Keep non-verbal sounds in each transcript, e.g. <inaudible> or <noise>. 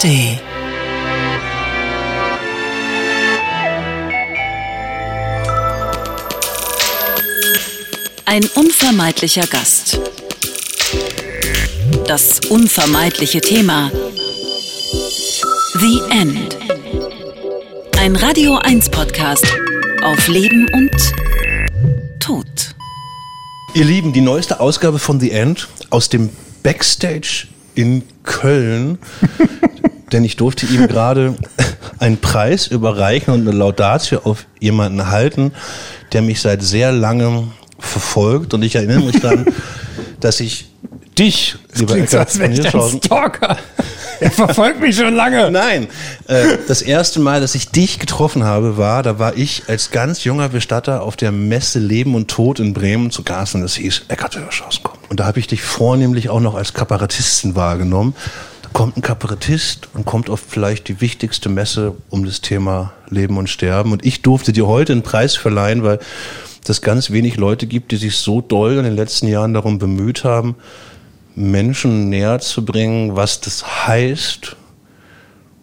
ARD. Ein unvermeidlicher Gast. Das unvermeidliche Thema. The End. Ein Radio 1 Podcast auf Leben und Tod. Ihr Lieben, die neueste Ausgabe von The End aus dem Backstage in Köln. Denn ich durfte ihm gerade <laughs> einen Preis überreichen und eine Laudatio auf jemanden halten, der mich seit sehr langem verfolgt. Und ich erinnere mich daran, <laughs> dass ich dich, das lieber Eckart so, von Hirschhausen... Stalker. Er verfolgt mich schon lange. <laughs> Nein, äh, das erste Mal, dass ich dich getroffen habe, war, da war ich als ganz junger Bestatter auf der Messe Leben und Tod in Bremen zu Gast und es hieß, Eckart Hirschhausen kommt. Und da habe ich dich vornehmlich auch noch als Kabarettisten wahrgenommen. Kommt ein Kabarettist und kommt auf vielleicht die wichtigste Messe um das Thema Leben und Sterben. Und ich durfte dir heute einen Preis verleihen, weil es ganz wenig Leute gibt, die sich so doll in den letzten Jahren darum bemüht haben, Menschen näher zu bringen, was das heißt,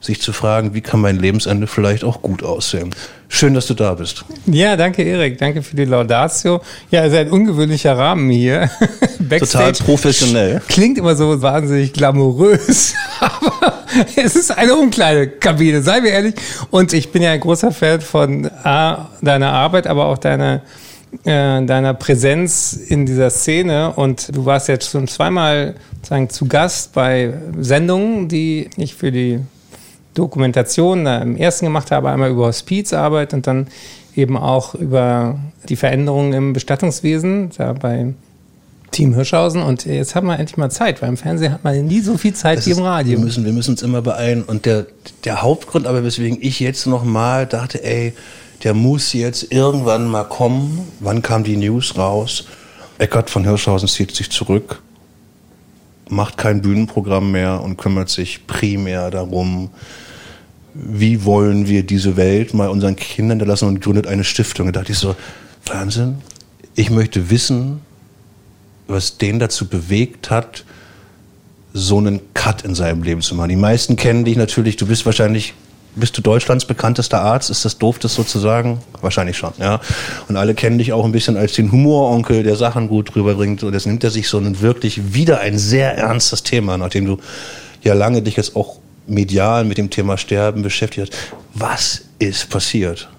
sich zu fragen, wie kann mein Lebensende vielleicht auch gut aussehen. Schön, dass du da bist. Ja, danke Erik, danke für die Laudatio. Ja, es ist ein ungewöhnlicher Rahmen hier. <laughs> Total professionell. Klingt immer so wahnsinnig glamourös, <laughs> aber es ist eine Umkleidekabine, sei mir ehrlich. Und ich bin ja ein großer Fan von A, deiner Arbeit, aber auch deiner äh, deiner Präsenz in dieser Szene und du warst jetzt schon zweimal sagen, zu Gast bei Sendungen, die ich für die Dokumentation im ersten gemacht habe, einmal über Hospizarbeit und dann eben auch über die Veränderungen im Bestattungswesen, da bei Team Hirschhausen. Und jetzt haben wir endlich mal Zeit, weil im Fernsehen hat man nie so viel Zeit das wie im Radio. wir, müssen, wir müssen uns immer beeilen. Und der, der Hauptgrund aber, weswegen ich jetzt nochmal dachte, ey, der muss jetzt irgendwann mal kommen. Wann kam die News raus? Eckart von Hirschhausen zieht sich zurück, macht kein Bühnenprogramm mehr und kümmert sich primär darum, wie wollen wir diese Welt mal unseren Kindern lassen und gründet eine Stiftung. Da dachte ich so, Wahnsinn, ich möchte wissen, was den dazu bewegt hat, so einen Cut in seinem Leben zu machen. Die meisten kennen dich natürlich, du bist wahrscheinlich, bist du Deutschlands bekanntester Arzt? Ist das doof, das so zu sagen? Wahrscheinlich schon, ja. Und alle kennen dich auch ein bisschen als den Humoronkel, der Sachen gut rüberbringt. Und jetzt nimmt er sich so ein wirklich wieder ein sehr ernstes Thema, nachdem du ja lange dich jetzt auch medial mit dem Thema Sterben beschäftigt hast. Was ist passiert?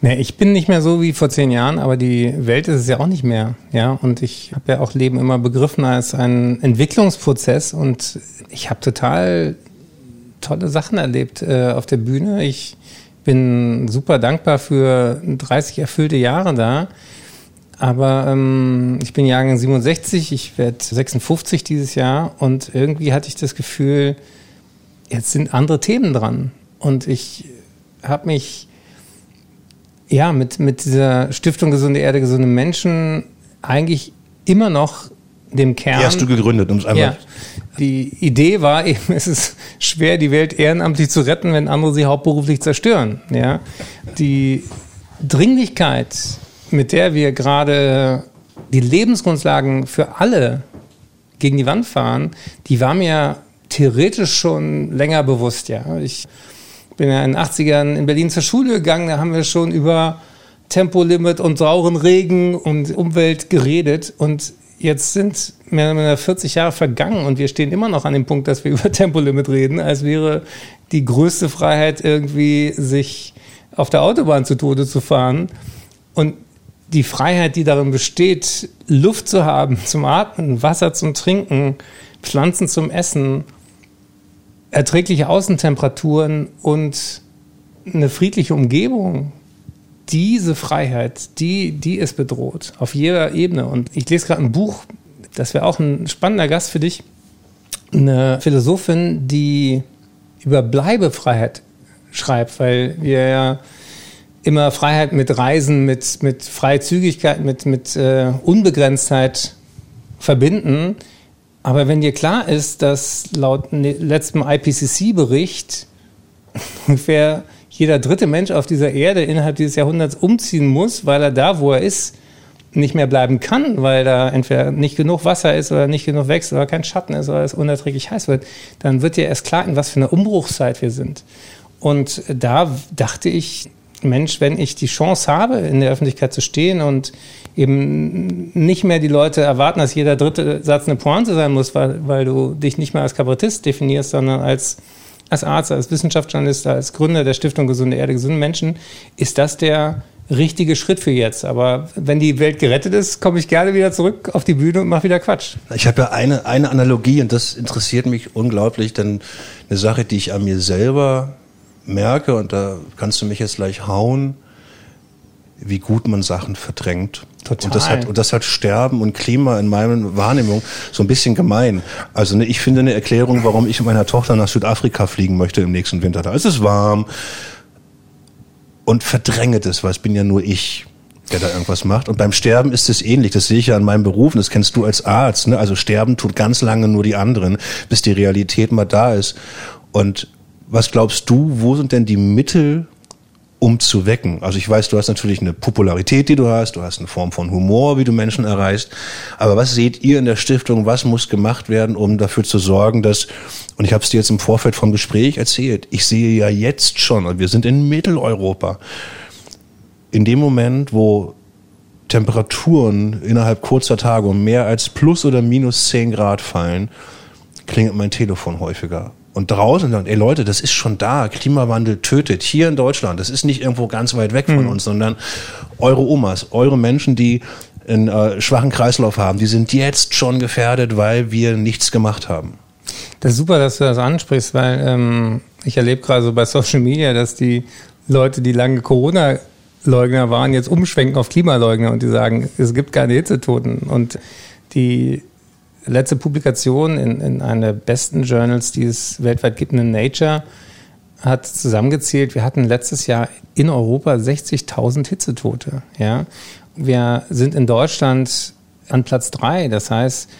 Ja, ich bin nicht mehr so wie vor zehn Jahren, aber die Welt ist es ja auch nicht mehr. Ja, und ich habe ja auch Leben immer begriffen als einen Entwicklungsprozess und ich habe total tolle Sachen erlebt äh, auf der Bühne. Ich bin super dankbar für 30 erfüllte Jahre da. Aber ähm, ich bin Jahrgang 67, ich werde 56 dieses Jahr und irgendwie hatte ich das Gefühl, jetzt sind andere Themen dran. Und ich habe mich ja mit, mit dieser Stiftung Gesunde Erde, gesunde Menschen eigentlich immer noch dem Kern. Die hast du gegründet, um es einmal. Ja, die Idee war eben, <laughs> es ist schwer, die Welt ehrenamtlich zu retten, wenn andere sie hauptberuflich zerstören. Ja, die Dringlichkeit, mit der wir gerade die Lebensgrundlagen für alle gegen die Wand fahren, die war mir theoretisch schon länger bewusst, ja. Ich bin ja in den 80ern in Berlin zur Schule gegangen, da haben wir schon über Tempolimit und sauren Regen und Umwelt geredet und jetzt sind mehr oder weniger 40 Jahre vergangen und wir stehen immer noch an dem Punkt, dass wir <laughs> über Tempolimit reden, als wäre die größte Freiheit irgendwie, sich auf der Autobahn zu Tode zu fahren. Und die Freiheit, die darin besteht, Luft zu haben, zum Atmen, Wasser zum Trinken, Pflanzen zum Essen, erträgliche Außentemperaturen und eine friedliche Umgebung, diese Freiheit, die, die ist bedroht auf jeder Ebene. Und ich lese gerade ein Buch, das wäre auch ein spannender Gast für dich. Eine Philosophin, die über Bleibefreiheit schreibt, weil wir ja immer Freiheit mit Reisen, mit, mit Freizügigkeit, mit, mit äh, Unbegrenztheit verbinden. Aber wenn dir klar ist, dass laut ne, letztem IPCC-Bericht <laughs> ungefähr jeder dritte Mensch auf dieser Erde innerhalb dieses Jahrhunderts umziehen muss, weil er da, wo er ist, nicht mehr bleiben kann, weil da entweder nicht genug Wasser ist oder nicht genug wächst oder kein Schatten ist oder es unerträglich heiß wird, dann wird dir erst klar, in was für eine Umbruchszeit wir sind. Und da dachte ich, Mensch, wenn ich die Chance habe, in der Öffentlichkeit zu stehen und eben nicht mehr die Leute erwarten, dass jeder dritte Satz eine Pointe sein muss, weil, weil du dich nicht mehr als Kabarettist definierst, sondern als, als Arzt, als Wissenschaftsjournalist, als Gründer der Stiftung Gesunde Erde, gesunde Menschen, ist das der richtige Schritt für jetzt. Aber wenn die Welt gerettet ist, komme ich gerne wieder zurück auf die Bühne und mache wieder Quatsch. Ich habe ja eine, eine Analogie und das interessiert mich unglaublich, denn eine Sache, die ich an mir selber merke, und da kannst du mich jetzt gleich hauen, wie gut man Sachen verdrängt. Total. Und das hat, und das hat Sterben und Klima in meiner Wahrnehmung so ein bisschen gemein. Also ne, ich finde eine Erklärung, warum ich mit meiner Tochter nach Südafrika fliegen möchte im nächsten Winter. Da ist es warm und verdränge das, weil es bin ja nur ich der da irgendwas macht. Und beim Sterben ist es ähnlich. Das sehe ich ja an meinem Beruf und das kennst du als Arzt. Ne? Also Sterben tut ganz lange nur die anderen, bis die Realität mal da ist. Und was glaubst du, wo sind denn die Mittel, um zu wecken? Also ich weiß, du hast natürlich eine Popularität, die du hast, du hast eine Form von Humor, wie du Menschen erreichst. Aber was seht ihr in der Stiftung, was muss gemacht werden, um dafür zu sorgen, dass, und ich habe es dir jetzt im Vorfeld vom Gespräch erzählt, ich sehe ja jetzt schon, und wir sind in Mitteleuropa, in dem Moment, wo Temperaturen innerhalb kurzer Tage um mehr als plus oder minus zehn Grad fallen, klingelt mein Telefon häufiger und draußen sagen, ey Leute, das ist schon da, Klimawandel tötet, hier in Deutschland, das ist nicht irgendwo ganz weit weg von mhm. uns, sondern eure Omas, eure Menschen, die einen äh, schwachen Kreislauf haben, die sind jetzt schon gefährdet, weil wir nichts gemacht haben. Das ist super, dass du das ansprichst, weil ähm, ich erlebe gerade so bei Social Media, dass die Leute, die lange Corona Leugner waren, jetzt umschwenken auf Klimaleugner und die sagen, es gibt keine Hitzetoten. Und die letzte Publikation in, in einer der besten Journals, die es weltweit gibt, in Nature, hat zusammengezählt, wir hatten letztes Jahr in Europa 60.000 Hitzetote. Ja? Wir sind in Deutschland an Platz drei. Das heißt,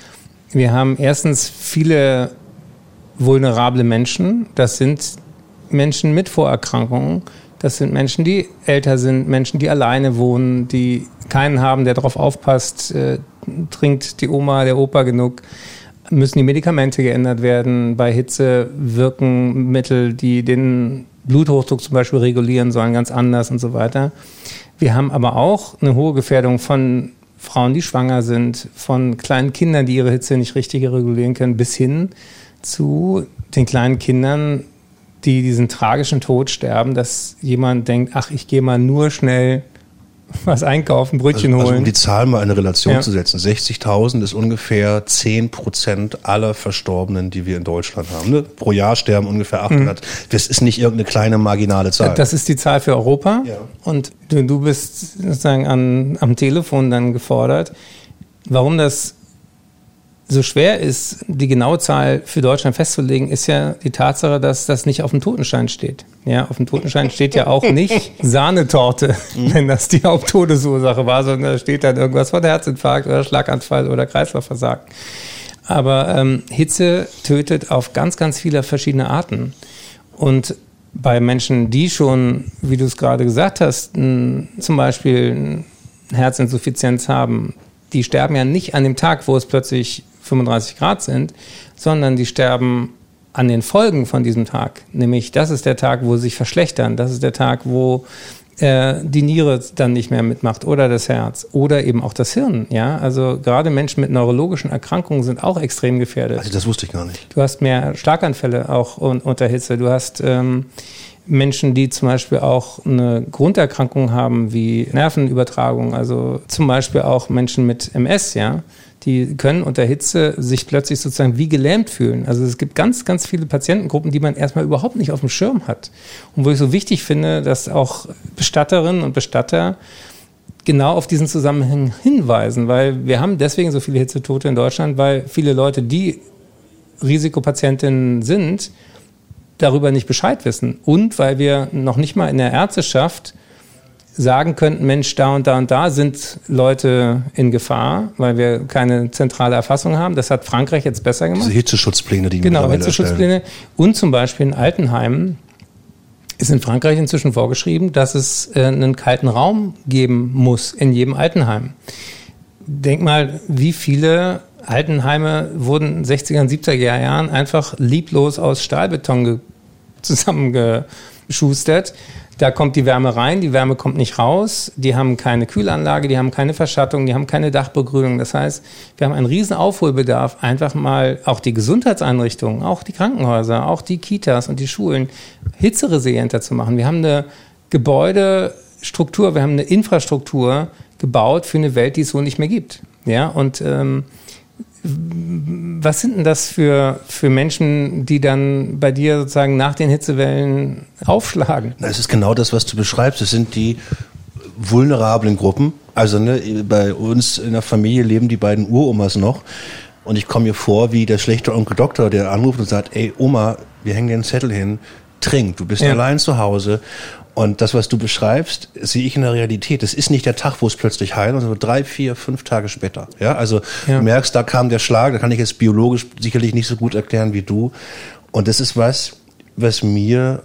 wir haben erstens viele vulnerable Menschen. Das sind Menschen mit Vorerkrankungen. Das sind Menschen, die älter sind, Menschen, die alleine wohnen, die keinen haben, der darauf aufpasst, äh, trinkt die Oma, der Opa genug, müssen die Medikamente geändert werden. Bei Hitze wirken Mittel, die den Bluthochdruck zum Beispiel regulieren sollen, ganz anders und so weiter. Wir haben aber auch eine hohe Gefährdung von Frauen, die schwanger sind, von kleinen Kindern, die ihre Hitze nicht richtig regulieren können, bis hin zu den kleinen Kindern, die diesen tragischen Tod sterben, dass jemand denkt, ach, ich gehe mal nur schnell <laughs> was einkaufen, Brötchen also, holen. Also um die Zahl mal in eine Relation ja. zu setzen, 60.000 ist ungefähr 10 Prozent aller Verstorbenen, die wir in Deutschland haben. Ne? Pro Jahr sterben ungefähr 800. Mhm. Das ist nicht irgendeine kleine marginale Zahl. Das ist die Zahl für Europa. Ja. Und du, du bist sozusagen an, am Telefon dann gefordert. Warum das so schwer ist, die genaue Zahl für Deutschland festzulegen, ist ja die Tatsache, dass das nicht auf dem Totenschein steht. Ja, auf dem Totenschein steht ja auch nicht <laughs> Sahnetorte, mhm. wenn das die Haupttodesursache war, sondern da steht dann irgendwas von Herzinfarkt oder Schlaganfall oder Kreislaufversagen. Aber ähm, Hitze tötet auf ganz, ganz viele verschiedene Arten. Und bei Menschen, die schon, wie du es gerade gesagt hast, n, zum Beispiel Herzinsuffizienz haben, die sterben ja nicht an dem Tag, wo es plötzlich 35 Grad sind, sondern die sterben an den Folgen von diesem Tag. Nämlich, das ist der Tag, wo sie sich verschlechtern. Das ist der Tag, wo äh, die Niere dann nicht mehr mitmacht oder das Herz oder eben auch das Hirn. Ja, also gerade Menschen mit neurologischen Erkrankungen sind auch extrem gefährdet. Also das wusste ich gar nicht. Du hast mehr Schlaganfälle auch un unter Hitze. Du hast ähm, Menschen, die zum Beispiel auch eine Grunderkrankung haben wie Nervenübertragung, also zum Beispiel auch Menschen mit MS, ja die können unter Hitze sich plötzlich sozusagen wie gelähmt fühlen. Also es gibt ganz, ganz viele Patientengruppen, die man erstmal überhaupt nicht auf dem Schirm hat. Und wo ich so wichtig finde, dass auch Bestatterinnen und Bestatter genau auf diesen Zusammenhang hinweisen, weil wir haben deswegen so viele Hitzetote in Deutschland, weil viele Leute, die Risikopatientinnen sind, darüber nicht Bescheid wissen. Und weil wir noch nicht mal in der Ärzteschaft sagen könnten, Mensch, da und da und da sind Leute in Gefahr, weil wir keine zentrale Erfassung haben. Das hat Frankreich jetzt besser gemacht. Diese Hitzeschutzpläne, die Genau, Hitzeschutzpläne. Und zum Beispiel in Altenheimen ist in Frankreich inzwischen vorgeschrieben, dass es äh, einen kalten Raum geben muss in jedem Altenheim. denk mal, wie viele Altenheime wurden in den 60er und 70er Jahren einfach lieblos aus Stahlbeton <laughs> zusammengeschustert. Da kommt die Wärme rein, die Wärme kommt nicht raus, die haben keine Kühlanlage, die haben keine Verschattung, die haben keine Dachbegrünung. Das heißt, wir haben einen riesen Aufholbedarf, einfach mal auch die Gesundheitseinrichtungen, auch die Krankenhäuser, auch die Kitas und die Schulen hitzeresilienter zu machen. Wir haben eine Gebäudestruktur, wir haben eine Infrastruktur gebaut für eine Welt, die es so nicht mehr gibt. Ja, und ähm, was sind denn das für, für Menschen, die dann bei dir sozusagen nach den Hitzewellen aufschlagen? Es ist genau das, was du beschreibst. Es sind die vulnerablen Gruppen. Also ne, bei uns in der Familie leben die beiden Uromas noch. Und ich komme mir vor wie der schlechte Onkel Doktor, der anruft und sagt, ey Oma, wir hängen dir einen Zettel hin, trink, du bist ja. allein zu Hause. Und das, was du beschreibst, sehe ich in der Realität. Es ist nicht der Tag, wo es plötzlich heilt, sondern drei, vier, fünf Tage später. Ja, also ja. du merkst, da kam der Schlag, da kann ich jetzt biologisch sicherlich nicht so gut erklären wie du. Und das ist was, was mir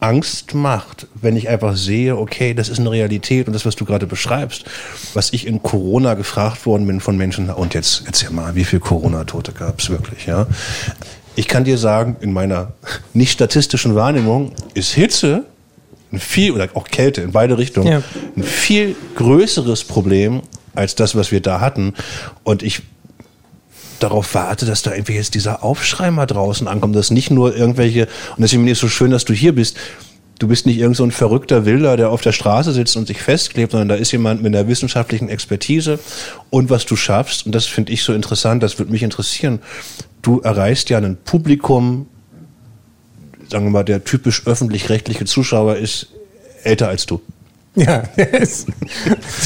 Angst macht, wenn ich einfach sehe, okay, das ist eine Realität und das, was du gerade beschreibst, was ich in Corona gefragt worden bin von Menschen, und jetzt erzähl mal, wie viel Corona-Tote gab es wirklich, ja? Ich kann dir sagen, in meiner nicht statistischen Wahrnehmung ist Hitze ein viel, oder auch Kälte in beide Richtungen, ja. ein viel größeres Problem als das, was wir da hatten. Und ich darauf warte, dass da irgendwie jetzt dieser Aufschrei mal draußen ankommt, dass nicht nur irgendwelche, und deswegen finde ich es so schön, dass du hier bist, du bist nicht irgend so ein verrückter Wilder, der auf der Straße sitzt und sich festklebt, sondern da ist jemand mit einer wissenschaftlichen Expertise und was du schaffst, und das finde ich so interessant, das würde mich interessieren, du erreichst ja ein Publikum, sagen wir mal, der typisch öffentlich-rechtliche Zuschauer ist älter als du. Ja, der ist,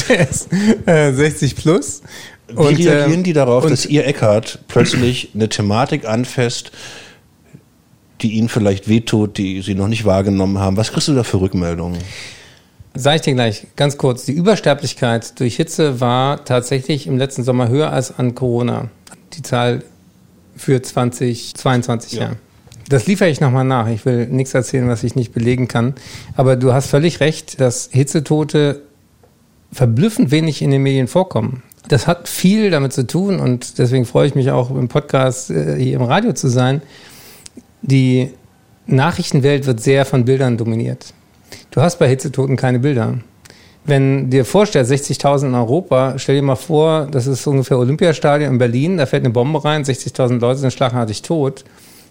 der ist äh, 60 plus. Wie und, reagieren die darauf, dass ihr Eckhardt plötzlich eine Thematik anfasst, die ihnen vielleicht wehtut, die sie noch nicht wahrgenommen haben? Was kriegst du da für Rückmeldungen? Sag ich dir gleich ganz kurz. Die Übersterblichkeit durch Hitze war tatsächlich im letzten Sommer höher als an Corona. Die Zahl für 2022 ja. Jahre. Das liefere ich nochmal nach. Ich will nichts erzählen, was ich nicht belegen kann. Aber du hast völlig recht, dass Hitzetote verblüffend wenig in den Medien vorkommen. Das hat viel damit zu tun und deswegen freue ich mich auch im Podcast äh, hier im Radio zu sein. Die Nachrichtenwelt wird sehr von Bildern dominiert. Du hast bei Hitzetoten keine Bilder. Wenn dir vorstellst, 60.000 in Europa, stell dir mal vor, das ist ungefähr Olympiastadion in Berlin, da fällt eine Bombe rein, 60.000 Leute sind schlagartig tot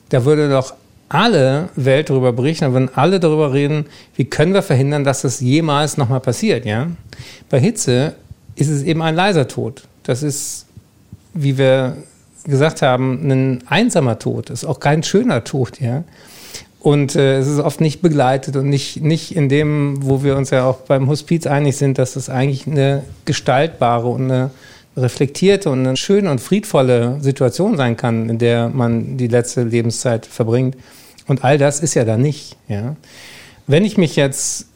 da würde doch alle Welt darüber berichten, da würden alle darüber reden, wie können wir verhindern, dass das jemals nochmal passiert, ja? Bei Hitze ist es eben ein leiser Tod. Das ist, wie wir gesagt haben, ein einsamer Tod. Das ist auch kein schöner Tod, ja? Und äh, es ist oft nicht begleitet und nicht, nicht in dem, wo wir uns ja auch beim Hospiz einig sind, dass es eigentlich eine gestaltbare und eine reflektierte und eine schöne und friedvolle Situation sein kann, in der man die letzte Lebenszeit verbringt. Und all das ist ja da nicht. Ja. Wenn ich mich jetzt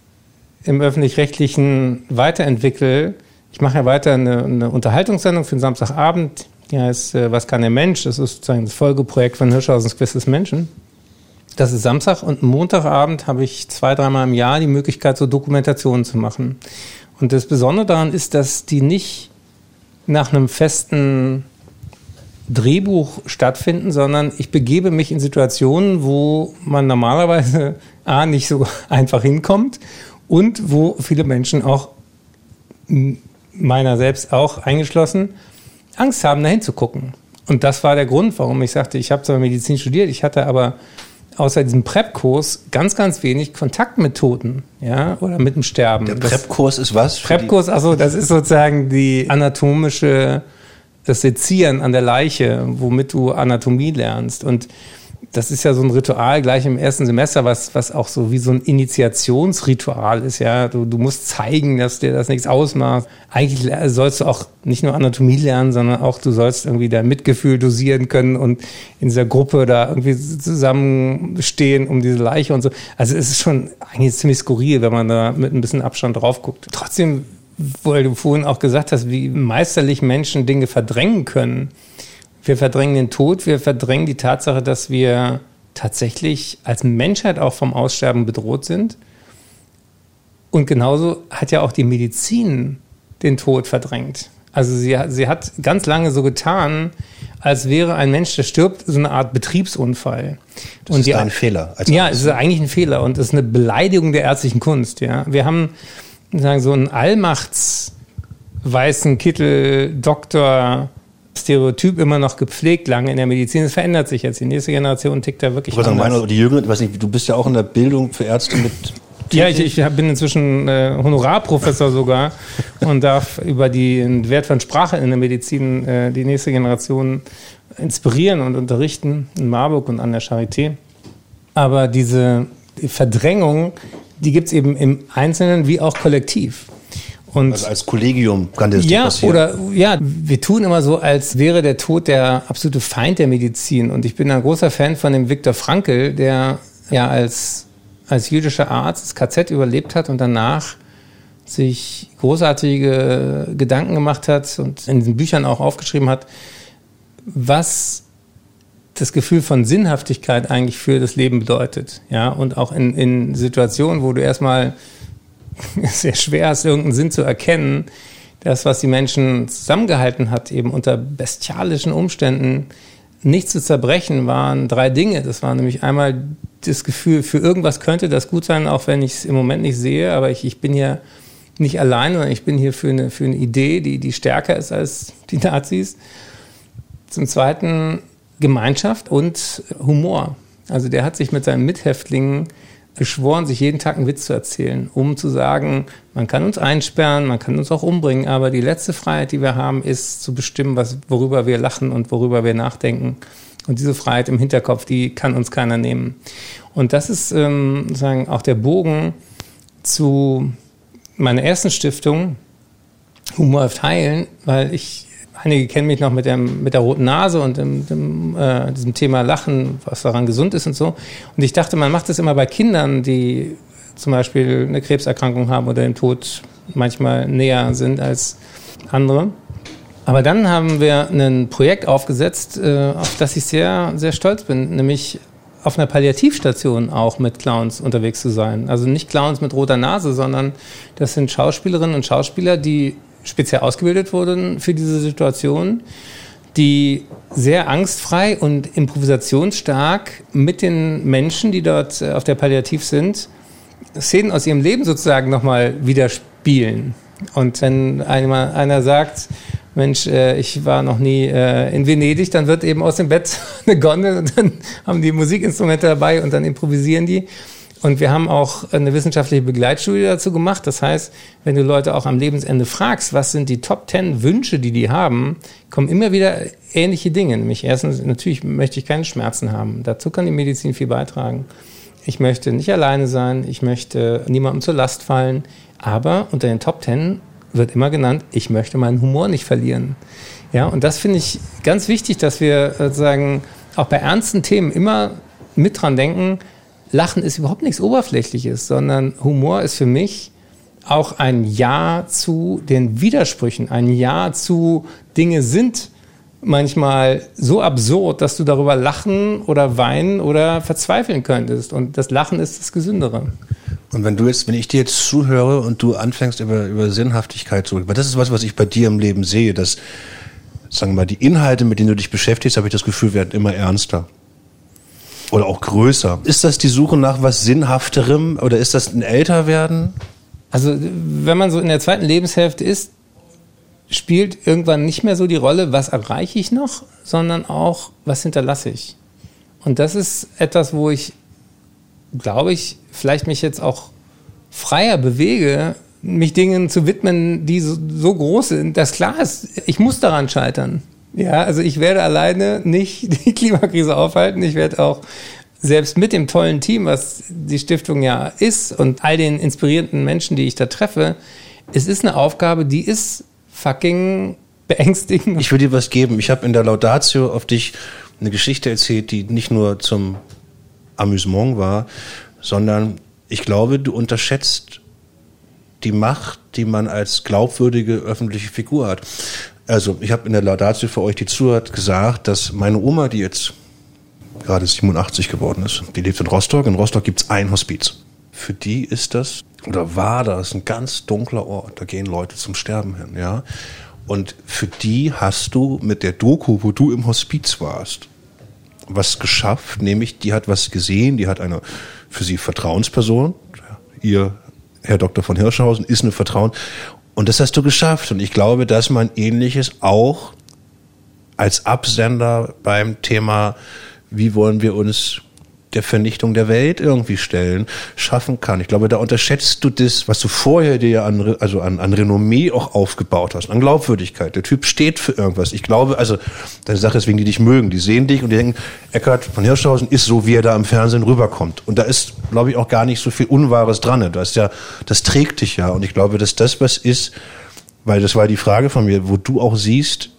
im öffentlich-rechtlichen weiterentwickle, ich mache ja weiter eine, eine Unterhaltungssendung für den Samstagabend, die heißt äh, Was kann der Mensch? Das ist sozusagen das Folgeprojekt von Hirschhausens Quiz des Menschen. Das ist Samstag und Montagabend habe ich zwei, dreimal im Jahr die Möglichkeit, so Dokumentationen zu machen. Und das Besondere daran ist, dass die nicht nach einem festen Drehbuch stattfinden, sondern ich begebe mich in Situationen, wo man normalerweise A nicht so <laughs> einfach hinkommt und wo viele Menschen auch, meiner selbst auch eingeschlossen, Angst haben, dahin zu gucken. Und das war der Grund, warum ich sagte, ich habe zwar Medizin studiert, ich hatte aber außer diesem PrEP-Kurs ganz, ganz wenig Kontakt mit Toten, ja, oder mit dem Sterben. Der PrEP-Kurs ist was? PrEP-Kurs, also das ist sozusagen die anatomische, das Sezieren an der Leiche, womit du Anatomie lernst. Und das ist ja so ein Ritual gleich im ersten Semester, was, was auch so wie so ein Initiationsritual ist, ja. Du, du musst zeigen, dass dir das nichts ausmacht. Eigentlich sollst du auch nicht nur Anatomie lernen, sondern auch du sollst irgendwie dein Mitgefühl dosieren können und in dieser Gruppe da irgendwie zusammenstehen um diese Leiche und so. Also es ist schon eigentlich ziemlich skurril, wenn man da mit ein bisschen Abstand drauf guckt. Trotzdem, weil du vorhin auch gesagt hast, wie meisterlich Menschen Dinge verdrängen können wir verdrängen den Tod, wir verdrängen die Tatsache, dass wir tatsächlich als Menschheit auch vom Aussterben bedroht sind. Und genauso hat ja auch die Medizin den Tod verdrängt. Also sie, sie hat ganz lange so getan, als wäre ein Mensch, der stirbt, so eine Art Betriebsunfall. Das und ist die, ein Fehler. ja, es ist eigentlich ein Fehler und es ist eine Beleidigung der ärztlichen Kunst. Ja, wir haben sagen so einen Allmachts weißen Kittel Doktor Stereotyp immer noch gepflegt lange in der Medizin. Es verändert sich jetzt. Die nächste Generation tickt da wirklich Ich anders. meine, die Jüngeren, ich weiß nicht, du bist ja auch in der Bildung für Ärzte mit. Ja, ich, ich bin inzwischen äh, Honorarprofessor sogar <laughs> und darf über den Wert von Sprache in der Medizin äh, die nächste Generation inspirieren und unterrichten in Marburg und an der Charité. Aber diese Verdrängung, die gibt es eben im Einzelnen wie auch kollektiv. Und Also als Kollegium kann das ja, passieren. oder ja, wir tun immer so, als wäre der Tod der absolute Feind der Medizin. Und ich bin ein großer Fan von dem Viktor Frankl, der ja als, als jüdischer Arzt das KZ überlebt hat und danach sich großartige Gedanken gemacht hat und in diesen Büchern auch aufgeschrieben hat, was das Gefühl von Sinnhaftigkeit eigentlich für das Leben bedeutet. Ja, und auch in, in Situationen, wo du erstmal <laughs> sehr schwer ist, irgendeinen Sinn zu erkennen. Das, was die Menschen zusammengehalten hat, eben unter bestialischen Umständen nicht zu zerbrechen, waren drei Dinge. Das war nämlich einmal das Gefühl, für irgendwas könnte das gut sein, auch wenn ich es im Moment nicht sehe, aber ich, ich bin hier nicht allein, sondern ich bin hier für eine, für eine Idee, die, die stärker ist als die Nazis. Zum Zweiten Gemeinschaft und Humor. Also der hat sich mit seinen Mithäftlingen geschworen, sich jeden Tag einen Witz zu erzählen, um zu sagen, man kann uns einsperren, man kann uns auch umbringen, aber die letzte Freiheit, die wir haben, ist zu bestimmen, was, worüber wir lachen und worüber wir nachdenken. Und diese Freiheit im Hinterkopf, die kann uns keiner nehmen. Und das ist ähm, sagen auch der Bogen zu meiner ersten Stiftung, Humor hilft heilen, weil ich Einige kennen mich noch mit, dem, mit der roten Nase und dem, dem, äh, diesem Thema Lachen, was daran gesund ist und so. Und ich dachte, man macht das immer bei Kindern, die zum Beispiel eine Krebserkrankung haben oder dem Tod manchmal näher sind als andere. Aber dann haben wir ein Projekt aufgesetzt, äh, auf das ich sehr, sehr stolz bin, nämlich auf einer Palliativstation auch mit Clowns unterwegs zu sein. Also nicht Clowns mit roter Nase, sondern das sind Schauspielerinnen und Schauspieler, die speziell ausgebildet wurden für diese Situation, die sehr angstfrei und improvisationsstark mit den Menschen, die dort auf der Palliativ sind, Szenen aus ihrem Leben sozusagen nochmal wieder spielen. Und wenn einer, einer sagt, Mensch, äh, ich war noch nie äh, in Venedig, dann wird eben aus dem Bett <laughs> eine Gondel und dann haben die Musikinstrumente dabei und dann improvisieren die. Und wir haben auch eine wissenschaftliche Begleitstudie dazu gemacht. Das heißt, wenn du Leute auch am Lebensende fragst, was sind die Top Ten Wünsche, die die haben, kommen immer wieder ähnliche Dinge. Nämlich erstens, natürlich möchte ich keine Schmerzen haben. Dazu kann die Medizin viel beitragen. Ich möchte nicht alleine sein. Ich möchte niemandem zur Last fallen. Aber unter den Top Ten wird immer genannt, ich möchte meinen Humor nicht verlieren. Ja, und das finde ich ganz wichtig, dass wir sozusagen auch bei ernsten Themen immer mit dran denken, Lachen ist überhaupt nichts Oberflächliches, sondern Humor ist für mich auch ein Ja zu den Widersprüchen, ein Ja zu Dinge sind manchmal so absurd, dass du darüber lachen oder weinen oder verzweifeln könntest. Und das Lachen ist das Gesündere. Und wenn du jetzt, wenn ich dir jetzt zuhöre und du anfängst über, über Sinnhaftigkeit zu, weil das ist was, was ich bei dir im Leben sehe, dass, sagen wir mal, die Inhalte, mit denen du dich beschäftigst, habe ich das Gefühl, werden immer ernster. Oder auch größer. Ist das die Suche nach was Sinnhafterem oder ist das ein Älterwerden? Also, wenn man so in der zweiten Lebenshälfte ist, spielt irgendwann nicht mehr so die Rolle, was erreiche ich noch, sondern auch, was hinterlasse ich. Und das ist etwas, wo ich, glaube ich, vielleicht mich jetzt auch freier bewege, mich Dingen zu widmen, die so, so groß sind, dass klar ist, ich muss daran scheitern. Ja, also ich werde alleine nicht <laughs> die Klimakrise aufhalten. Ich werde auch selbst mit dem tollen Team, was die Stiftung ja ist und all den inspirierenden Menschen, die ich da treffe, es ist eine Aufgabe, die ist fucking <laughs> beängstigend. Ich will dir was geben. Ich habe in der Laudatio auf dich eine Geschichte erzählt, die nicht nur zum Amüsement war, sondern ich glaube, du unterschätzt die Macht, die man als glaubwürdige öffentliche Figur hat. Also ich habe in der Laudatio für euch, die zuhört, gesagt, dass meine Oma, die jetzt gerade 87 geworden ist, die lebt in Rostock. In Rostock gibt's ein Hospiz. Für die ist das, oder war das, ein ganz dunkler Ort. Da gehen Leute zum Sterben hin, ja. Und für die hast du mit der Doku, wo du im Hospiz warst, was geschafft, nämlich die hat was gesehen, die hat eine für sie Vertrauensperson, ihr Herr Dr. von Hirschhausen ist eine Vertrauen und das hast du geschafft. Und ich glaube, dass man ähnliches auch als Absender beim Thema, wie wollen wir uns der Vernichtung der Welt irgendwie stellen, schaffen kann. Ich glaube, da unterschätzt du das, was du vorher dir an, also an, an Renommee auch aufgebaut hast, an Glaubwürdigkeit. Der Typ steht für irgendwas. Ich glaube, also, deine Sache ist, wegen die dich mögen. Die sehen dich und die denken, Eckhard von Hirschhausen ist so, wie er da im Fernsehen rüberkommt. Und da ist, glaube ich, auch gar nicht so viel Unwahres dran. Das ist ja, das trägt dich ja. Und ich glaube, dass das was ist, weil das war die Frage von mir, wo du auch siehst,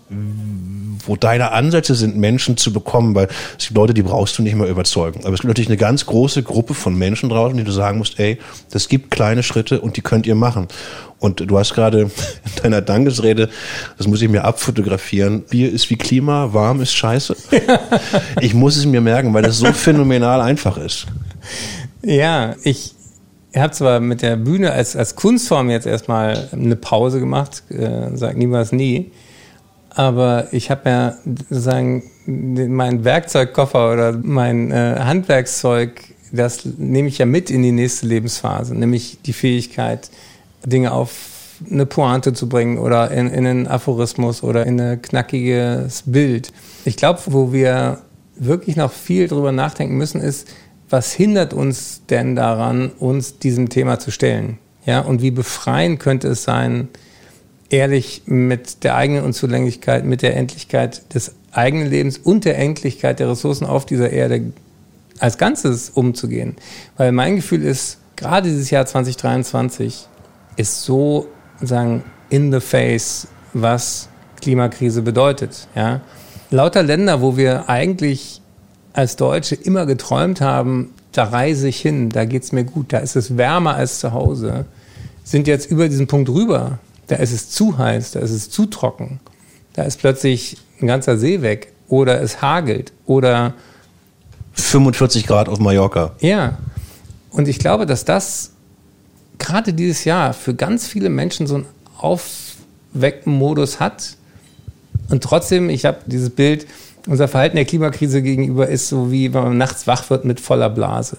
wo deine Ansätze sind, Menschen zu bekommen, weil es gibt Leute, die brauchst du nicht mehr überzeugen. Aber es gibt natürlich eine ganz große Gruppe von Menschen draußen, die du sagen musst, ey, das gibt kleine Schritte und die könnt ihr machen. Und du hast gerade <laughs> in deiner Dankesrede, das muss ich mir abfotografieren, Bier ist wie Klima, warm ist scheiße. <laughs> ich muss es mir merken, weil das so phänomenal einfach ist. Ja, ich habe zwar mit der Bühne als, als Kunstform jetzt erstmal eine Pause gemacht, äh, sag niemals nie, aber ich habe ja sozusagen mein Werkzeugkoffer oder mein äh, Handwerkszeug, das nehme ich ja mit in die nächste Lebensphase, nämlich die Fähigkeit, Dinge auf eine Pointe zu bringen oder in, in einen Aphorismus oder in ein knackiges Bild. Ich glaube, wo wir wirklich noch viel drüber nachdenken müssen, ist, was hindert uns denn daran, uns diesem Thema zu stellen? Ja, und wie befreien könnte es sein, ehrlich mit der eigenen Unzulänglichkeit, mit der Endlichkeit des eigenen Lebens und der Endlichkeit der Ressourcen auf dieser Erde als Ganzes umzugehen. Weil mein Gefühl ist, gerade dieses Jahr 2023 ist so, sagen, in the face, was Klimakrise bedeutet. Ja? Lauter Länder, wo wir eigentlich als Deutsche immer geträumt haben, da reise ich hin, da geht es mir gut, da ist es wärmer als zu Hause, sind jetzt über diesen Punkt rüber da ist es zu heiß, da ist es zu trocken, da ist plötzlich ein ganzer See weg oder es hagelt oder 45 Grad auf Mallorca. Ja, und ich glaube, dass das gerade dieses Jahr für ganz viele Menschen so einen Aufweckmodus hat. Und trotzdem, ich habe dieses Bild, unser Verhalten der Klimakrise gegenüber ist so wie, wenn man nachts wach wird mit voller Blase.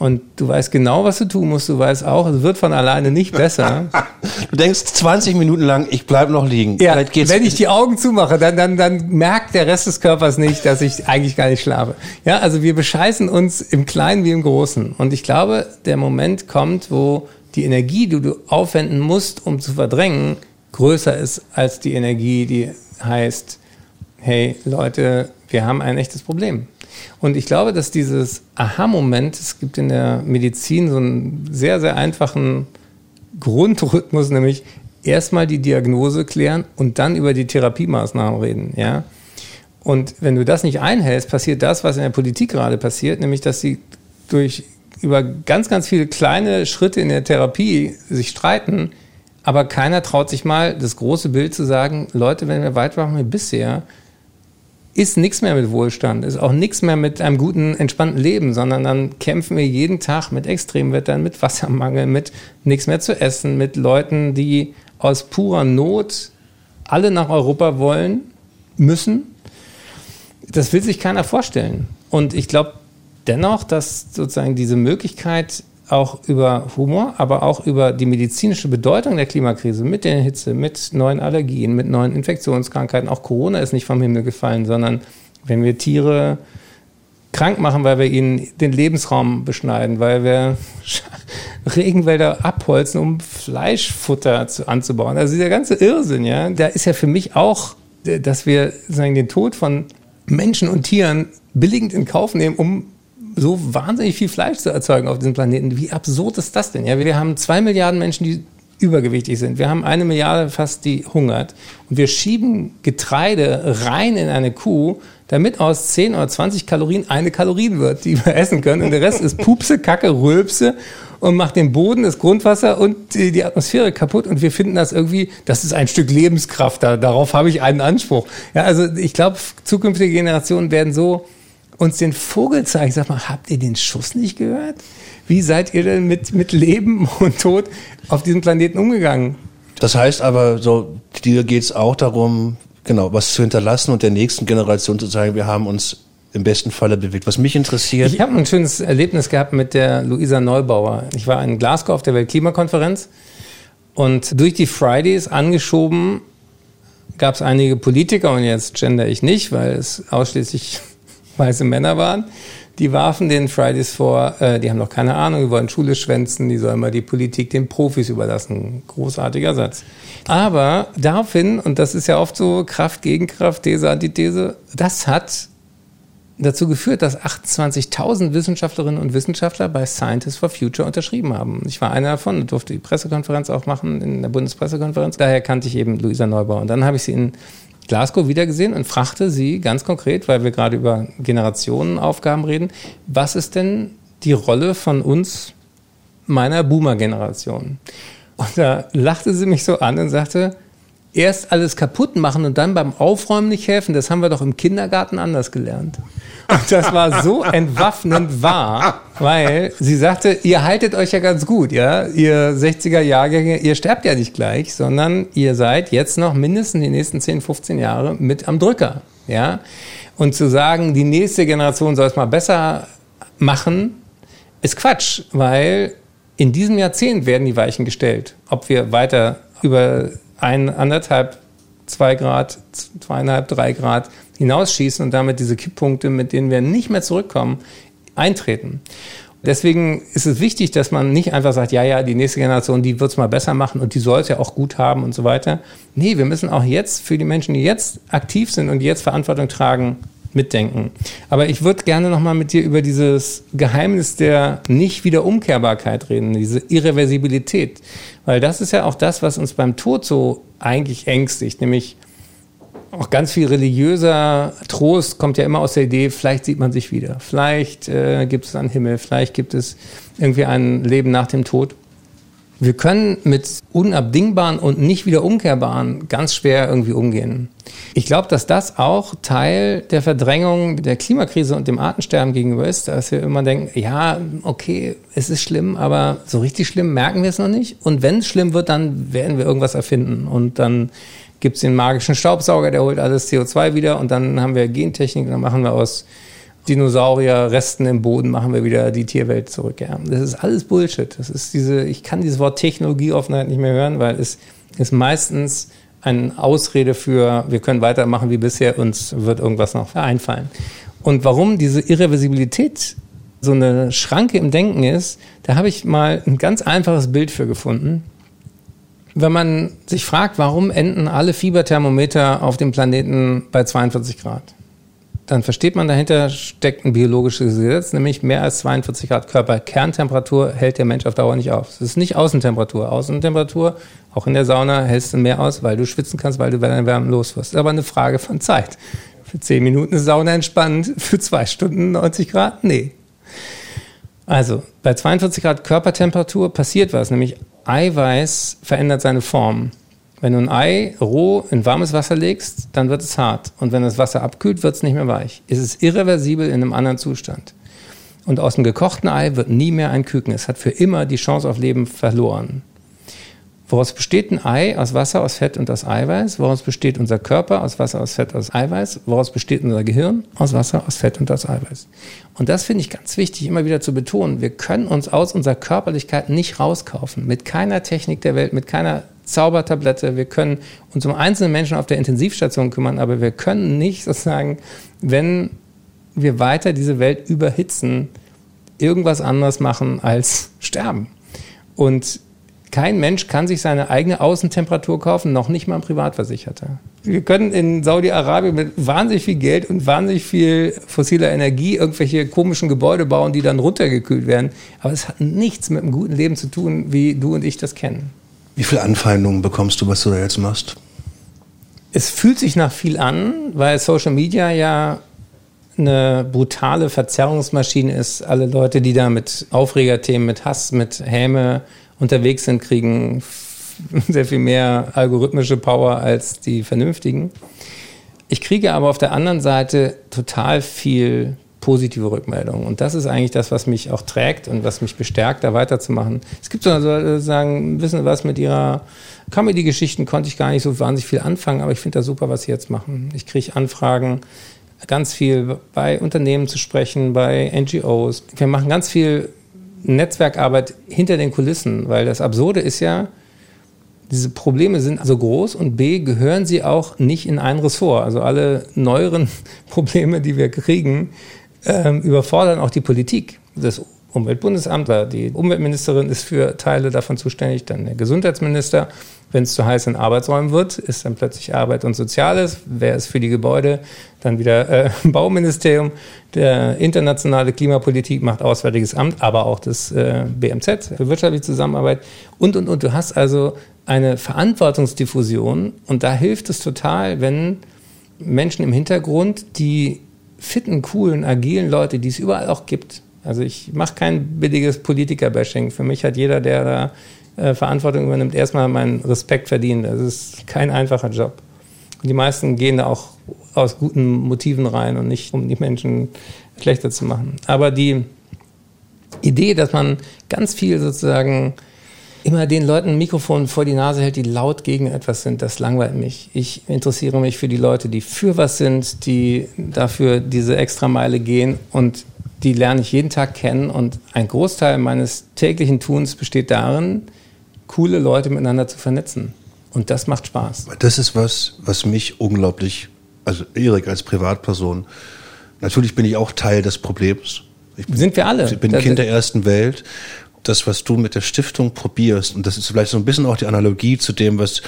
Und du weißt genau, was du tun musst. Du weißt auch, es wird von alleine nicht besser. <laughs> du denkst 20 Minuten lang, ich bleibe noch liegen. Ja, wenn ich die Augen zumache, dann, dann, dann merkt der Rest des Körpers nicht, dass ich eigentlich gar nicht schlafe. Ja, also wir bescheißen uns im Kleinen wie im Großen. Und ich glaube, der Moment kommt, wo die Energie, die du aufwenden musst, um zu verdrängen, größer ist als die Energie, die heißt, hey Leute, wir haben ein echtes Problem. Und ich glaube, dass dieses Aha-Moment, es gibt in der Medizin so einen sehr, sehr einfachen Grundrhythmus, nämlich erstmal die Diagnose klären und dann über die Therapiemaßnahmen reden, ja. Und wenn du das nicht einhältst, passiert das, was in der Politik gerade passiert, nämlich, dass sie durch über ganz, ganz viele kleine Schritte in der Therapie sich streiten, aber keiner traut sich mal, das große Bild zu sagen, Leute, wenn wir weitermachen wie bisher, ist nichts mehr mit Wohlstand, ist auch nichts mehr mit einem guten, entspannten Leben, sondern dann kämpfen wir jeden Tag mit Extremwettern, mit Wassermangel, mit nichts mehr zu essen, mit Leuten, die aus purer Not alle nach Europa wollen, müssen. Das will sich keiner vorstellen. Und ich glaube dennoch, dass sozusagen diese Möglichkeit, auch über Humor, aber auch über die medizinische Bedeutung der Klimakrise mit der Hitze, mit neuen Allergien, mit neuen Infektionskrankheiten. Auch Corona ist nicht vom Himmel gefallen, sondern wenn wir Tiere krank machen, weil wir ihnen den Lebensraum beschneiden, weil wir <laughs> Regenwälder abholzen, um Fleischfutter zu, anzubauen. Also dieser ganze Irrsinn, ja, da ist ja für mich auch, dass wir sagen, den Tod von Menschen und Tieren billigend in Kauf nehmen, um so wahnsinnig viel Fleisch zu erzeugen auf diesem Planeten. Wie absurd ist das denn? Ja, wir haben zwei Milliarden Menschen, die übergewichtig sind. Wir haben eine Milliarde fast, die hungert. Und wir schieben Getreide rein in eine Kuh, damit aus 10 oder 20 Kalorien eine Kalorien wird, die wir essen können. Und der Rest ist Pupse, Kacke, Rülpse und macht den Boden, das Grundwasser und die, Atmosphäre kaputt. Und wir finden das irgendwie, das ist ein Stück Lebenskraft. Da, darauf habe ich einen Anspruch. Ja, also ich glaube, zukünftige Generationen werden so uns den Vogel zeigen. Sag mal, habt ihr den Schuss nicht gehört? Wie seid ihr denn mit, mit Leben und Tod auf diesem Planeten umgegangen? Das heißt aber, so dir geht's auch darum, genau, was zu hinterlassen und der nächsten Generation zu sagen, wir haben uns im besten Falle bewegt. Was mich interessiert. Ich habe ein schönes Erlebnis gehabt mit der Luisa Neubauer. Ich war in Glasgow auf der Weltklimakonferenz und durch die Fridays angeschoben gab es einige Politiker, und jetzt gender ich nicht, weil es ausschließlich weiße Männer waren, die warfen den Fridays vor, äh, die haben noch keine Ahnung, die wollen Schule schwänzen, die sollen mal die Politik den Profis überlassen. Großartiger Satz. Aber daraufhin, und das ist ja oft so Kraft gegen Kraft, These, Antithese, das hat dazu geführt, dass 28.000 Wissenschaftlerinnen und Wissenschaftler bei Scientists for Future unterschrieben haben. Ich war einer davon und durfte die Pressekonferenz auch machen in der Bundespressekonferenz. Daher kannte ich eben Luisa Neubauer. Und dann habe ich sie in Glasgow wiedergesehen und fragte sie ganz konkret, weil wir gerade über Generationenaufgaben reden, was ist denn die Rolle von uns, meiner Boomer-Generation? Und da lachte sie mich so an und sagte, erst alles kaputt machen und dann beim Aufräumen nicht helfen, das haben wir doch im Kindergarten anders gelernt. Und das war so <laughs> entwaffnend wahr, weil sie sagte, ihr haltet euch ja ganz gut, ja, ihr 60er Jahrgänge, ihr sterbt ja nicht gleich, sondern ihr seid jetzt noch mindestens die nächsten 10, 15 Jahre mit am Drücker, ja. Und zu sagen, die nächste Generation soll es mal besser machen, ist Quatsch, weil in diesem Jahrzehnt werden die Weichen gestellt, ob wir weiter über ein, anderthalb, zwei Grad, zweieinhalb, drei Grad hinausschießen und damit diese Kipppunkte, mit denen wir nicht mehr zurückkommen, eintreten. Deswegen ist es wichtig, dass man nicht einfach sagt, ja, ja, die nächste Generation, die wird es mal besser machen und die soll es ja auch gut haben und so weiter. Nee, wir müssen auch jetzt für die Menschen, die jetzt aktiv sind und die jetzt Verantwortung tragen, mitdenken. Aber ich würde gerne nochmal mit dir über dieses Geheimnis der Nicht-Wiederumkehrbarkeit reden, diese Irreversibilität. Weil das ist ja auch das, was uns beim Tod so eigentlich ängstigt, nämlich auch ganz viel religiöser Trost kommt ja immer aus der Idee, vielleicht sieht man sich wieder, vielleicht äh, gibt es einen Himmel, vielleicht gibt es irgendwie ein Leben nach dem Tod. Wir können mit unabdingbaren und nicht wieder umkehrbaren ganz schwer irgendwie umgehen. Ich glaube, dass das auch Teil der Verdrängung der Klimakrise und dem Artensterben gegenüber ist, dass wir immer denken, ja, okay, es ist schlimm, aber so richtig schlimm merken wir es noch nicht. Und wenn es schlimm wird, dann werden wir irgendwas erfinden. Und dann gibt es den magischen Staubsauger, der holt alles CO2 wieder und dann haben wir Gentechnik dann machen wir aus Dinosaurierresten im Boden machen wir wieder die Tierwelt zurück. Ja. Das ist alles Bullshit. Das ist diese, ich kann dieses Wort Technologieoffenheit nicht mehr hören, weil es ist meistens eine Ausrede für, wir können weitermachen wie bisher, uns wird irgendwas noch einfallen. Und warum diese Irreversibilität so eine Schranke im Denken ist, da habe ich mal ein ganz einfaches Bild für gefunden. Wenn man sich fragt, warum enden alle Fieberthermometer auf dem Planeten bei 42 Grad? Dann versteht man, dahinter steckt ein biologisches Gesetz, nämlich mehr als 42 Grad Körperkerntemperatur hält der Mensch auf Dauer nicht auf. Es ist nicht Außentemperatur. Außentemperatur, auch in der Sauna, hältst du mehr aus, weil du schwitzen kannst, weil du deine Wärme los wirst. Aber eine Frage von Zeit. Für 10 Minuten ist Sauna entspannt, <laughs> für zwei Stunden 90 Grad? Nee. Also, bei 42 Grad Körpertemperatur passiert was, nämlich Eiweiß verändert seine Form. Wenn du ein Ei roh in warmes Wasser legst, dann wird es hart. Und wenn das Wasser abkühlt, wird es nicht mehr weich. Es ist irreversibel in einem anderen Zustand. Und aus dem gekochten Ei wird nie mehr ein Küken. Es hat für immer die Chance auf Leben verloren. Woraus besteht ein Ei? Aus Wasser, aus Fett und aus Eiweiß. Woraus besteht unser Körper? Aus Wasser, aus Fett, aus Eiweiß. Woraus besteht unser Gehirn? Aus Wasser, aus Fett und aus Eiweiß. Und das finde ich ganz wichtig, immer wieder zu betonen. Wir können uns aus unserer Körperlichkeit nicht rauskaufen. Mit keiner Technik der Welt, mit keiner Zaubertablette. Wir können uns um einzelne Menschen auf der Intensivstation kümmern, aber wir können nicht sozusagen, wenn wir weiter diese Welt überhitzen, irgendwas anderes machen als sterben. Und kein Mensch kann sich seine eigene Außentemperatur kaufen, noch nicht mal ein Privatversicherter. Wir können in Saudi-Arabien mit wahnsinnig viel Geld und wahnsinnig viel fossiler Energie irgendwelche komischen Gebäude bauen, die dann runtergekühlt werden. Aber es hat nichts mit einem guten Leben zu tun, wie du und ich das kennen. Wie viele Anfeindungen bekommst du, was du da jetzt machst? Es fühlt sich nach viel an, weil Social Media ja eine brutale Verzerrungsmaschine ist. Alle Leute, die da mit Aufregerthemen, mit Hass, mit Häme unterwegs sind, kriegen <laughs> sehr viel mehr algorithmische Power als die vernünftigen. Ich kriege aber auf der anderen Seite total viel positive Rückmeldungen. Und das ist eigentlich das, was mich auch trägt und was mich bestärkt, da weiterzumachen. Es gibt so Leute, die sagen, wissen was, mit Ihrer Comedy-Geschichten konnte ich gar nicht so wahnsinnig viel anfangen, aber ich finde das super, was Sie jetzt machen. Ich kriege Anfragen, ganz viel bei Unternehmen zu sprechen, bei NGOs. Wir machen ganz viel Netzwerkarbeit hinter den Kulissen, weil das Absurde ist ja, diese Probleme sind so groß und B, gehören sie auch nicht in ein Ressort. Also alle neueren <laughs> Probleme, die wir kriegen, ähm, überfordern auch die Politik. Das Umweltbundesamt, die Umweltministerin ist für Teile davon zuständig, dann der Gesundheitsminister. Wenn es zu heiß in Arbeitsräumen wird, ist dann plötzlich Arbeit und Soziales. Wer ist für die Gebäude? Dann wieder äh, <laughs> Bauministerium. Der internationale Klimapolitik macht Auswärtiges Amt, aber auch das äh, BMZ für wirtschaftliche Zusammenarbeit. Und, und, und. Du hast also eine Verantwortungsdiffusion und da hilft es total, wenn Menschen im Hintergrund, die fitten, coolen, agilen Leute, die es überall auch gibt. Also ich mache kein billiges Politiker-Bashing. Für mich hat jeder, der da äh, Verantwortung übernimmt, erstmal meinen Respekt verdient. Das ist kein einfacher Job. Und die meisten gehen da auch aus guten Motiven rein und nicht, um die Menschen schlechter zu machen. Aber die Idee, dass man ganz viel sozusagen immer den Leuten ein Mikrofon vor die Nase hält, die laut gegen etwas sind, das langweilt mich. Ich interessiere mich für die Leute, die für was sind, die dafür diese Extrameile gehen und die lerne ich jeden Tag kennen und ein Großteil meines täglichen Tuns besteht darin, coole Leute miteinander zu vernetzen. Und das macht Spaß. Das ist was, was mich unglaublich, also Erik als Privatperson, natürlich bin ich auch Teil des Problems. Bin, Sind wir alle. Ich bin Kind der ersten Welt das, was du mit der Stiftung probierst, und das ist vielleicht so ein bisschen auch die Analogie zu dem, was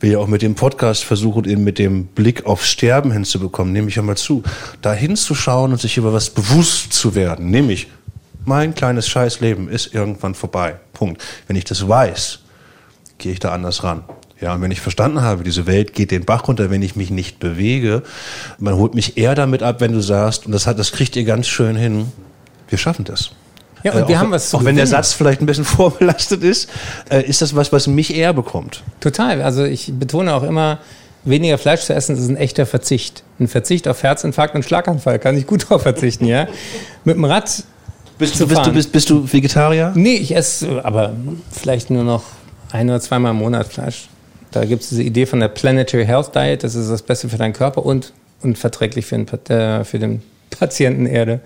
wir ja auch mit dem Podcast versuchen, eben mit dem Blick auf Sterben hinzubekommen, nehme ich einmal zu, da hinzuschauen und sich über was bewusst zu werden, nämlich mein kleines Scheißleben ist irgendwann vorbei. Punkt. Wenn ich das weiß, gehe ich da anders ran. Ja, und wenn ich verstanden habe, diese Welt geht den Bach runter, wenn ich mich nicht bewege, man holt mich eher damit ab, wenn du sagst, und das hat, das kriegt ihr ganz schön hin, wir schaffen das. Ja, und äh, wir auch, haben was zu Auch gewinnen. wenn der Satz vielleicht ein bisschen <laughs> vorbelastet ist, äh, ist das was, was mich eher bekommt. Total. Also ich betone auch immer, weniger Fleisch zu essen ist ein echter Verzicht. Ein Verzicht auf Herzinfarkt und Schlaganfall. Kann ich gut <laughs> drauf verzichten, ja. Mit dem Rad bist du, bist, du, bist, bist du Vegetarier? Nee, ich esse aber vielleicht nur noch ein oder zweimal im Monat Fleisch. Da gibt es diese Idee von der Planetary Health Diet, das ist das Beste für deinen Körper und, und verträglich für den, äh, für den Patienten Erde,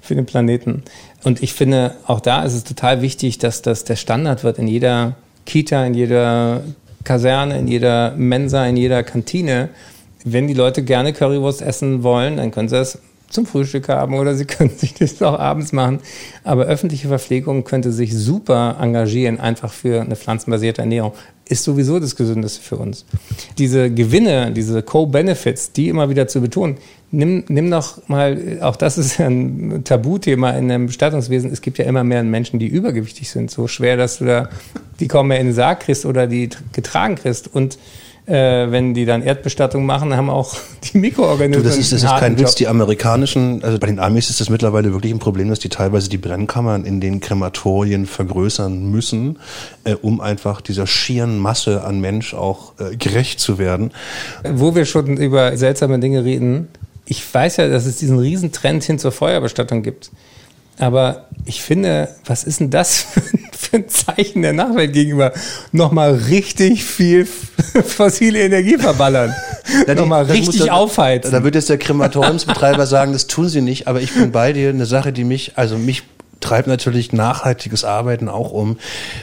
für den Planeten. Und ich finde, auch da ist es total wichtig, dass das der Standard wird in jeder Kita, in jeder Kaserne, in jeder Mensa, in jeder Kantine. Wenn die Leute gerne Currywurst essen wollen, dann können sie es zum Frühstück haben oder sie <laughs> können sich das auch abends machen. Aber öffentliche Verpflegung könnte sich super engagieren, einfach für eine pflanzenbasierte Ernährung. Ist sowieso das Gesündeste für uns. Diese Gewinne, diese Co-Benefits, die immer wieder zu betonen, nimm, nimm noch mal, auch das ist ein Tabuthema in einem Bestattungswesen, es gibt ja immer mehr Menschen, die übergewichtig sind. So schwer, dass du da die kaum mehr in den Sarg kriegst oder die getragen kriegst. Und äh, wenn die dann Erdbestattung machen, haben auch <laughs> die Mikroorganismen. Du, das ist, das ist kein Witz. Die amerikanischen, also bei den Amis ist das mittlerweile wirklich ein Problem, dass die teilweise die Brennkammern in den Krematorien vergrößern müssen, äh, um einfach dieser schieren Masse an Mensch auch äh, gerecht zu werden. Wo wir schon über seltsame Dinge reden, ich weiß ja, dass es diesen Riesentrend hin zur Feuerbestattung gibt. Aber ich finde, was ist denn das <laughs> für ein <laughs> Zeichen der Nachwelt gegenüber? Nochmal richtig viel <laughs> fossile Energie verballern. <laughs> Ja, Nochmal richtig da, aufheizen. Da wird jetzt der Krematoriumsbetreiber sagen, das tun sie nicht, aber ich bin bei dir. Eine Sache, die mich, also mich treibt natürlich nachhaltiges Arbeiten auch um.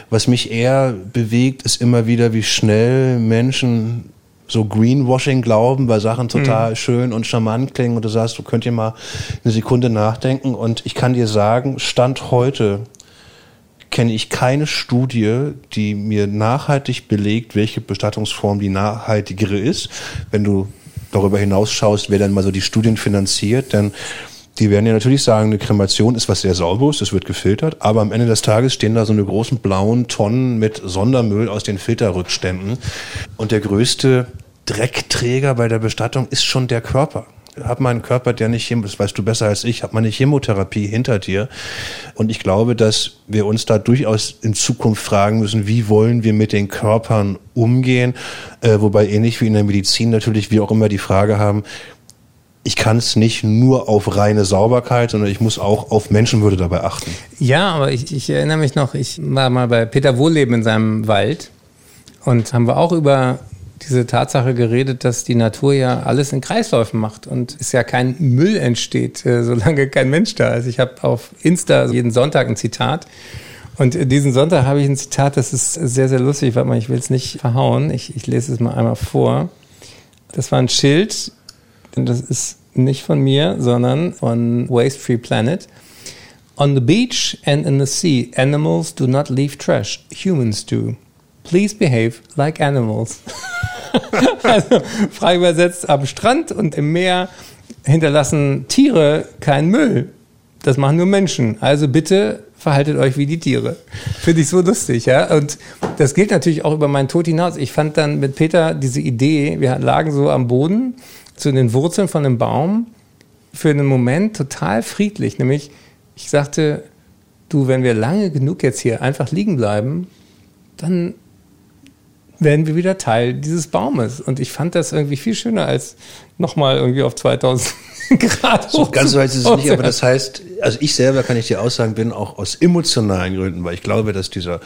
Was mich eher bewegt, ist immer wieder, wie schnell Menschen so Greenwashing glauben, weil Sachen total mhm. schön und charmant klingen und du sagst, du könnt dir mal eine Sekunde nachdenken und ich kann dir sagen, Stand heute kenne ich keine Studie, die mir nachhaltig belegt, welche Bestattungsform die nachhaltigere ist. Wenn du darüber hinaus schaust, wer dann mal so die Studien finanziert, denn die werden ja natürlich sagen, eine Kremation ist was sehr sauberes, es wird gefiltert, aber am Ende des Tages stehen da so eine großen blauen Tonnen mit Sondermüll aus den Filterrückständen. Und der größte Dreckträger bei der Bestattung ist schon der Körper. Hat man einen Körper, der nicht, das weißt du besser als ich, hat man eine Chemotherapie hinter dir. Und ich glaube, dass wir uns da durchaus in Zukunft fragen müssen, wie wollen wir mit den Körpern umgehen? Äh, wobei ähnlich wie in der Medizin natürlich wir auch immer die Frage haben, ich kann es nicht nur auf reine Sauberkeit, sondern ich muss auch auf Menschenwürde dabei achten. Ja, aber ich, ich erinnere mich noch, ich war mal bei Peter Wohlleben in seinem Wald und haben wir auch über diese Tatsache geredet, dass die Natur ja alles in Kreisläufen macht und es ja kein Müll entsteht, äh, solange kein Mensch da ist. Ich habe auf Insta jeden Sonntag ein Zitat und diesen Sonntag habe ich ein Zitat, das ist sehr, sehr lustig, warte mal, ich will es nicht verhauen. Ich, ich lese es mal einmal vor. Das war ein Schild, denn das ist nicht von mir, sondern von Waste Free Planet. On the beach and in the sea, animals do not leave trash. Humans do. Please behave like animals. <laughs> <laughs> also frei übersetzt, am Strand und im Meer hinterlassen Tiere keinen Müll. Das machen nur Menschen. Also bitte verhaltet euch wie die Tiere. Finde ich so lustig, ja. Und das gilt natürlich auch über meinen Tod hinaus. Ich fand dann mit Peter diese Idee, wir lagen so am Boden zu den Wurzeln von einem Baum für einen Moment total friedlich. Nämlich, ich sagte, du, wenn wir lange genug jetzt hier einfach liegen bleiben, dann werden wir wieder Teil dieses Baumes. Und ich fand das irgendwie viel schöner als nochmal irgendwie auf 2000 <laughs> Grad. So ganz so heißt es nicht, aber das heißt, also ich selber kann ich dir aussagen, bin auch aus emotionalen Gründen, weil ich glaube, dass dieser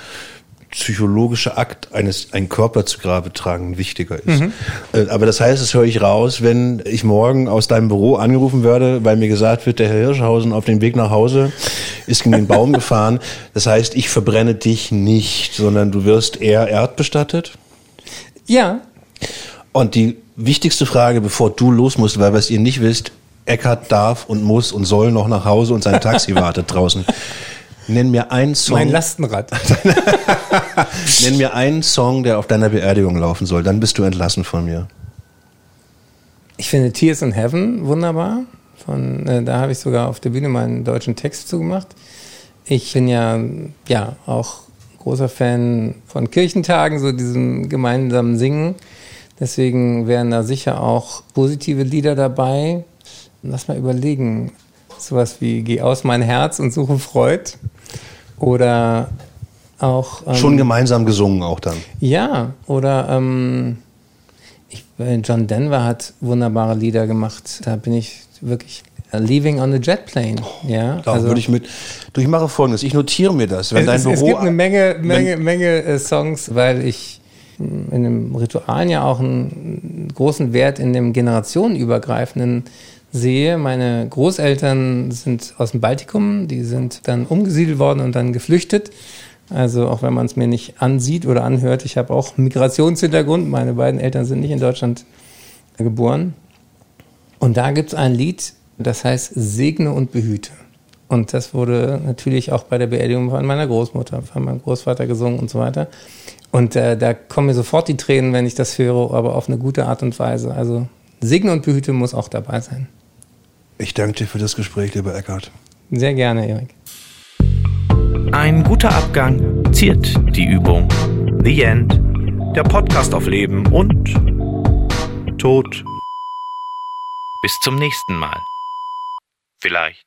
psychologische Akt eines einen Körper zu Grabe tragen wichtiger ist. Mhm. Äh, aber das heißt, das höre ich raus, wenn ich morgen aus deinem Büro angerufen werde, weil mir gesagt wird, der Herr Hirschhausen auf dem Weg nach Hause ist gegen den Baum <laughs> gefahren. Das heißt, ich verbrenne dich nicht, sondern du wirst eher erdbestattet. Ja. Und die wichtigste Frage, bevor du los musst, weil was ihr nicht wisst, Eckart darf und muss und soll noch nach Hause und sein Taxi <laughs> wartet draußen. Nenn mir einen Song. Mein Lastenrad. <laughs> Nenn mir einen Song, der auf deiner Beerdigung laufen soll. Dann bist du entlassen von mir. Ich finde Tears in Heaven wunderbar. Von, äh, da habe ich sogar auf der Bühne meinen deutschen Text zugemacht. Ich bin ja, ja auch großer Fan von Kirchentagen, so diesem gemeinsamen Singen. Deswegen wären da sicher auch positive Lieder dabei. Lass mal überlegen. Sowas wie Geh aus mein Herz und suche Freud. Oder auch. Ähm, Schon gemeinsam gesungen auch dann. Ja, oder ähm, ich, John Denver hat wunderbare Lieder gemacht. Da bin ich wirklich Leaving on a Jet Plane. Oh, ja, da also, würde ich mit. Du, ich mache folgendes: Ich notiere mir das. Wenn es, dein Büro, es gibt eine Menge, Menge, Menge äh, Songs, weil ich in dem Ritual ja auch einen großen Wert in dem generationenübergreifenden sehe. Meine Großeltern sind aus dem Baltikum, die sind dann umgesiedelt worden und dann geflüchtet. Also auch wenn man es mir nicht ansieht oder anhört, ich habe auch Migrationshintergrund. Meine beiden Eltern sind nicht in Deutschland geboren. Und da gibt es ein Lied, das heißt Segne und Behüte. Und das wurde natürlich auch bei der Beerdigung von meiner Großmutter, von meinem Großvater gesungen und so weiter. Und äh, da kommen mir sofort die Tränen, wenn ich das höre, aber auf eine gute Art und Weise. Also Segne und Behüte muss auch dabei sein. Ich danke dir für das Gespräch, lieber Eckart. Sehr gerne, Erik. Ein guter Abgang ziert die Übung. The End. Der Podcast auf Leben und Tod. Bis zum nächsten Mal. Vielleicht.